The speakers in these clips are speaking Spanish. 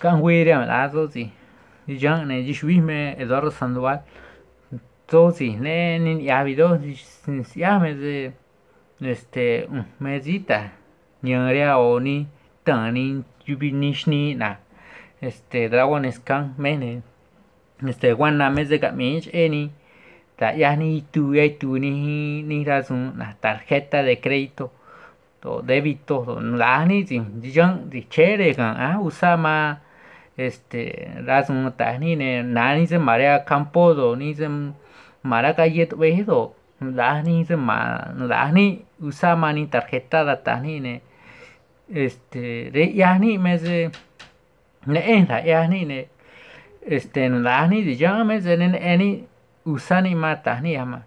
Canhuiria la dozi. Jan ne jishwime Eduardo Sandoval. Dozi ne nin yavido yame de este medita. Nyaria oni tani yubinishni na. Este Dragon Scan mene. Este wana mes de gamich eni. Ta yani tu ya tu ni ni razón la tarjeta de crédito to débito to la ni jin jang di chere gan a usama este razón ta ni ne na ni se marea campo do ni se mara calle to ve do la ni se ma ni usama ni tarjeta da ta ni ne este de ya ni me se ne en la ya ni ne este ni di jang me se ne eni mata ni ama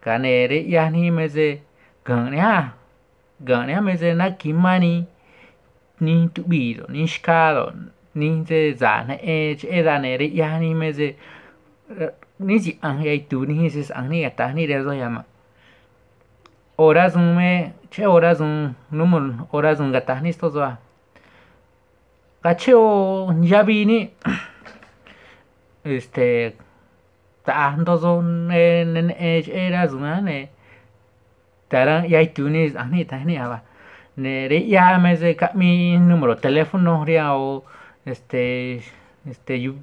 kanere ya ni me se gan ya gan ya me se na kimani ni tubido ni shkado ni se za na e e da ne re ya ni me se ni si an ya tu ni se an ni ta ni de zo yama. Horas un me che horas un numero horas un gata ni sto zo Cacheo ya vi ni este tanto son en en era zuna ne taran ya tunis ani ta ni aba ne re ya me se ka mi número teléfono ria o este este yu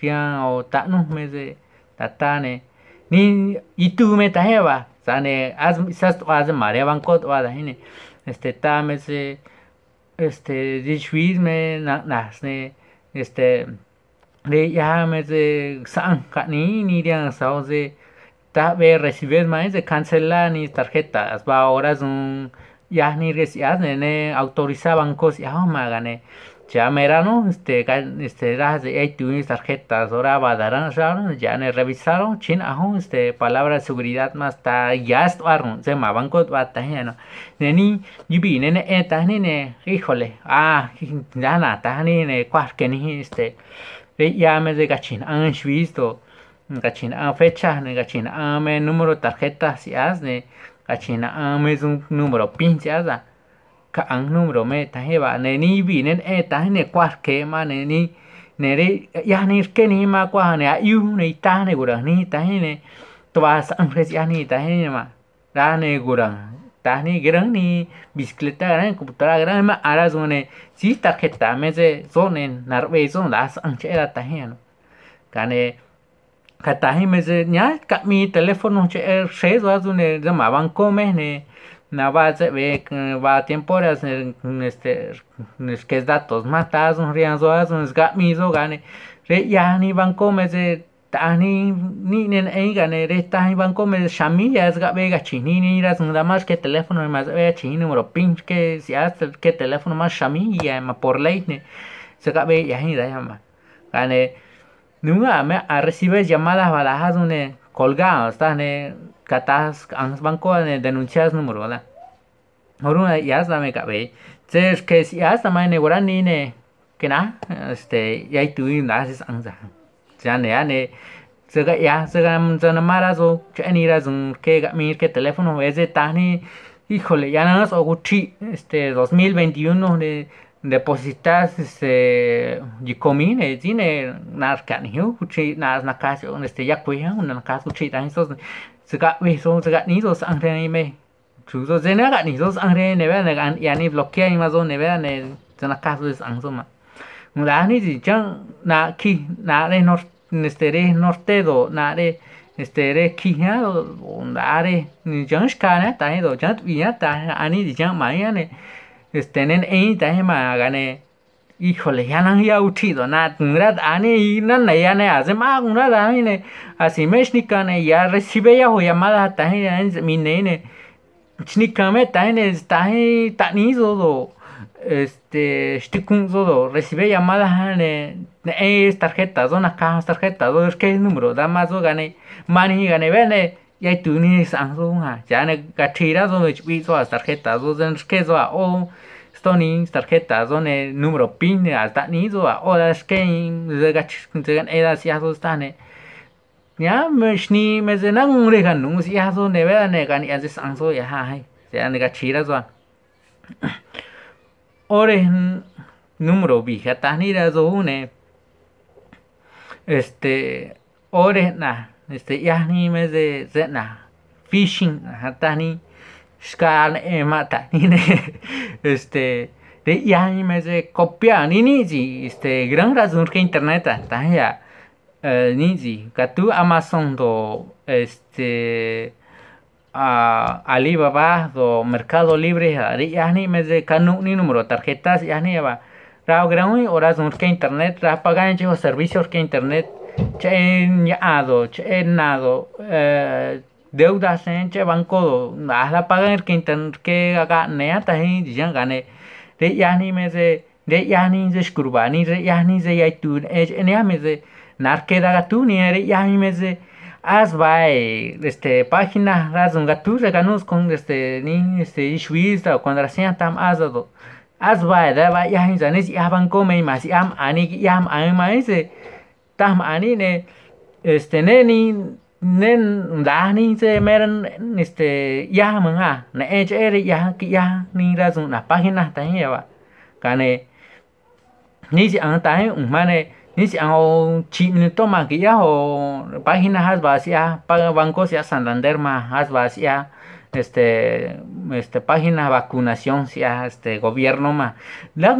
ria o ta no me se ta ta ne ni y tu me ta heba sa ne as sas as mare banco wa da ne este ta me se este di me na nas ne este de ya me de san ni ni de sao de ta ve recibes más de cancelar ni tarjetas va ahora un ya ni recibas ne autorizaban cosas ya ma gane ya merano este este ahí tu tarjetas ahora va darán ya ne revisaron chin ajo este palabra de seguridad más ta ya estaron se ma banco va ta no ne ni yubi ne ne ta ni ne híjole ah ya na ta ni ne cuar que ni este llame de gachin an visto gachin an fecha ne gachin ame número tarjeta si hazne gachin ame es un número pinche haza ka an número me tajeba ne ni vi ne e ta ne kwar ke ma ne ni ne re ya ni ke ni ma kwa ne yu ne ta ne gura ni ta ne to va san res ya ni ta ne ma ra ne gura. Ta ni gran ni bicicleta gran computadora gran ma ara zone si tarjeta me se zone narbe zone las anchera ta hen kane kata hi me se nya ka mi teléfono che er se zo zone de ma banco me ne na va va temporas este es que es datos matas un rian zo un ga mi zo gane re ya ni banco me se tani ni nen ei gane re tani banco me shami ya es gabe ga chini ni ras nada más que teléfono más ve chini número pin que si hace que teléfono más shami ya ma por ley ne se gabe ya ni da llama gane nunca me a recibir llamadas balajas une colgados está katas ang banco ne denuncias número ¿verdad? Ahora ya está me gabe es que si hasta me ne guarani ne que na este ya tu ndas es angza ya ne ya ne se ya se ga se na mara so che ni ra zun que ga mi que teléfono es de tani híjole ya nada más oguchi este 2021 de depositas este jikomi ne tiene na ka ni hu chi na so este ya kuya na ka su chi tan so se ga we so se ga ni so sang ni me chu so se na ga ni so sang ne ve ne ga ya ni bloquea ne ve ne se na ma la ni ji chang na ki na re norte este re norte do este re do ni jansh kana ta do jat viya ta ani di jam maya ne este nen e ta ma gane híjole ya nan ya uchido na ngrat ani nan na ya ne hace ma ngrat ani ne. Así me shnikane ya recibe ya ho llamada ta mi ne ne shnikame ta ne ta ta ni do este shtikun do recibe llamadas ne es tarjeta son acá tarjeta do es que número da más do gane mani gane vene ya tu ni ha ya ne gachira do de pi so tarjeta do den que so o stoni tarjeta do ne número pin hasta ni do o da es que de gach de era si so stane ya me shni me ze nang re gan nu si ya so ne ve ne gan ya sang so ya ha ya ne gachira so ore número vija ni ra zo une este ore na este ya ni me de zena phishing hata ni skal emata ni este de ya ni me de copia. Ni ni este gran razón que internet ta ya ni ji katu amazon do este a Alibaba do Mercado Libre ari yani me de kanu ni número tarjetas yani va. Ra gran horas que internet ra pagan yo servicios que internet che ñado che nado eh, deudas en che banco da la pagan que internet que aga ne ata hi dijan gane de yani me de de yani de skurbani de yani de yaitun e ne me de narke daga tu ni ere yani me de as vai este página razón gatu reganos con este ni este ishwista cuando recién tam azado as vai da va ya hin zanis ya ban ko mai mas yam ani yam ai mai se tam ani ne este ne nen da ni se este ya man ha e ere ya ki ya ni razón la página ta ya va kane ni si un ni si ang chi minuto ma que ya o página has vacía paga banco has este este página vacunación ya este gobierno ma la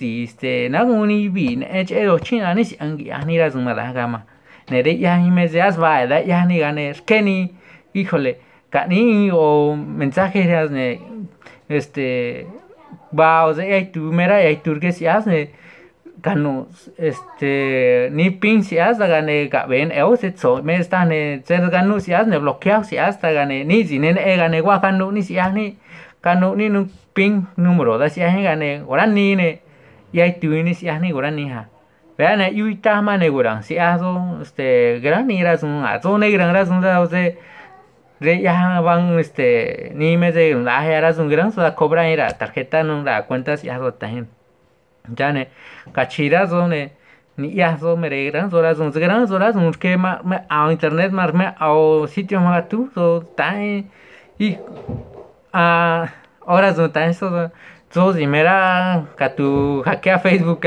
este na uni bi che do china ni si ya ni raz ma gama ne de ya ni me has va da ya ni gane que ni híjole ni o mensajes ne este va o sea tu mera y tu que si hace kanu este ni pin si hasta gane ven eu se so me está ne se ganu si hasta ne bloqueado si hasta gane ni si ne e gane gua kanu ni si ni kanu ni nu pin número da si gane ora ni ne tu ni si ora ni vean ne yu ta ma ne ora si aso este gran ni ra sun a so ne gran ra sun da re ya van este ni me de la era sun gran so da cobra era tarjeta no la cuenta si aso tajen ya ne kachira zone ni ya zo me regran zora zon zgran zora zon que ma a internet mar me a sitio ma tu so tai y a ahora zon tai so zo si mera ka tu hackea facebook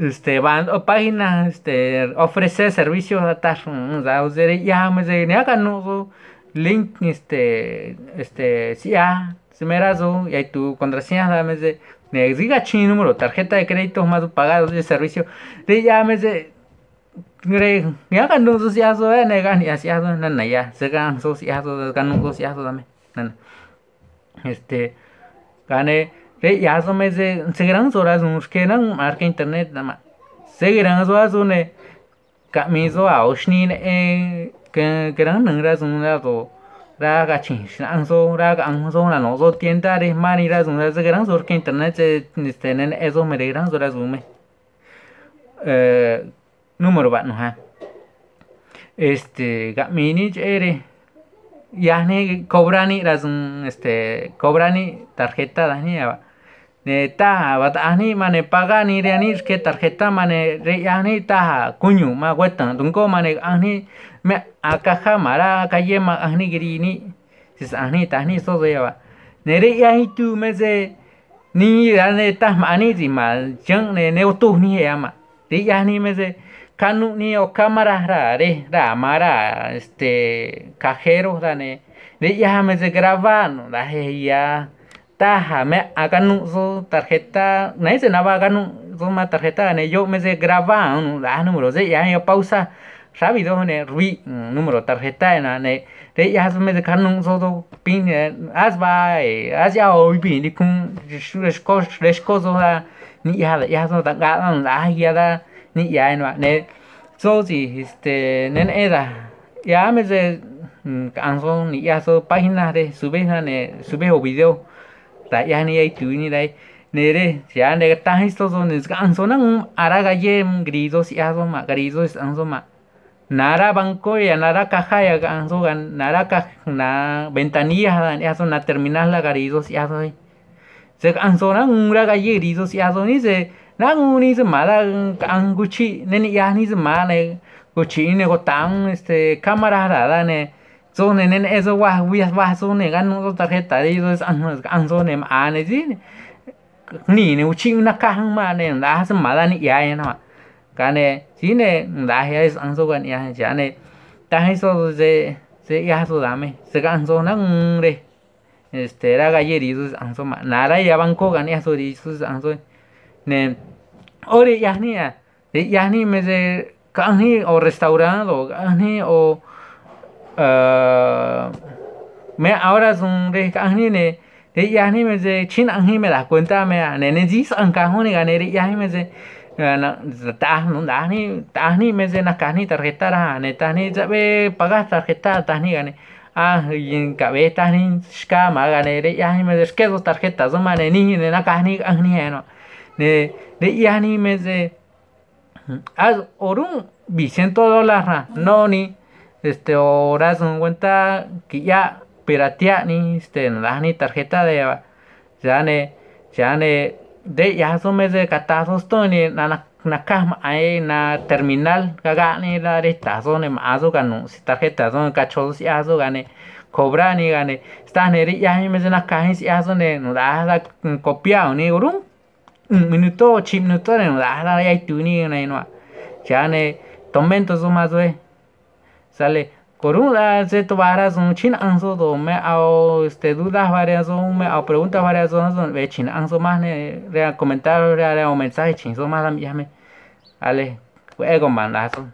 este van o página este ofrece servicios a tar da usere ya me ze ne aka no link este este si ya se zo y tu contraseña dame de diga chino número tarjeta de crédito más pagados de servicio de ya ganó sociazo eh negan y asiado nana ya se gan sociazo ganó sociazo dame nana este gane de ya so me se se gran horas uns que nan marca internet nada se gran horas une camiso a oshni eh que gran nan ras un lado raga chin ang so raga ang so na no so tienda de mani ra zum ra gran so que internet se tienen eso me gran so ra zum eh número va no ha este ga mini ere ya ne cobrani ra zum este cobrani tarjeta da ni ya ne ta va ta ni mane paga ni re ni que tarjeta mane re ya ni ta kuñu ma guetan dunko mane ani me akaja mara kaye ma ahni giri ni sis ahni tahni so de nere ya hitu me ni ya ne ta ma ni di ma jang ne ne tu ni ya ma. De ya ni me kanu ni o cámara ra re ra mara este cajero da ne. De ya me se da ya taja me hagan su tarjeta nadie se nava hagan su tarjeta ne yo me se grabando da número de ya yo pausa rápido ne rui número tarjeta na ne de ya me de kanung so do pin as ba as ya o pin di kun resko resko so da ni ya ya so da ga ya da ni ya no ne so si este nen era ya me de canso ni ya so página de sube ne sube o video da ya ni ai tu ni dai nere ya ne ta histo so ne canso nang ara ga ye gridos ya so ma gridos anso ma nara banco ya nara caja ya ganso gan nara caja na ventanilla dan ya son na terminal la garidos ya soy se ganso na ura galle garidos ya son ni se na uni se mala anguchi ne ya ni se mala guchi ne go tan este cámara da ne so ne ne eso wa wi wa so ne gan no tarjeta de eso es ganso ne ma ne sí. Ni ni uchi na kahang ma ne da sa ma da ni ya ya na ka ne chỉ ne da ya is ang so gan ya ja ne. Ta hay so de se ya so da me se gan so na re. Este era gallerizo ang so ma na ra ya ban ko gan ya so ri su ang so ne. Ore ya ni ya. Ya ni me de kan ni o restaurante o kan ni o me ahora son de kan ni ne de ya ni me de chin ang ni me da cuenta me ne ne ji san ka ho ni ga ne ya ni me de na ta no da ni ta ni me de tarjeta ra ne ta ni sabe pagar tarjeta ta ni ga ne ah yin ka be ta ni ska ma ga ne de ya ni me de que dos tarjetas o ma ne ni ne na ni no. De ya ni me de as orun Vicento dólar no ni este horas un cuenta que ya piratea ni este da ni tarjeta de ya ne ya ne de ya son mes de catazos to ni na na kama ai na terminal kaga ni la retazo ne mazo gano si tarjeta son cachos ya zo gane cobra ni gane sta ne ri ya mes na kahin si ya son ne no da da copiado ni un minuto chip minuto ne no da da ya tu ni ne no ya ne tomento zo mazo e sale Coruna se tuvara son chin anso do me ao este dudas varias son me ao preguntas varias son son ve chin anso más ne re comentar re o mensaje chin son más ya me ale ego mandazo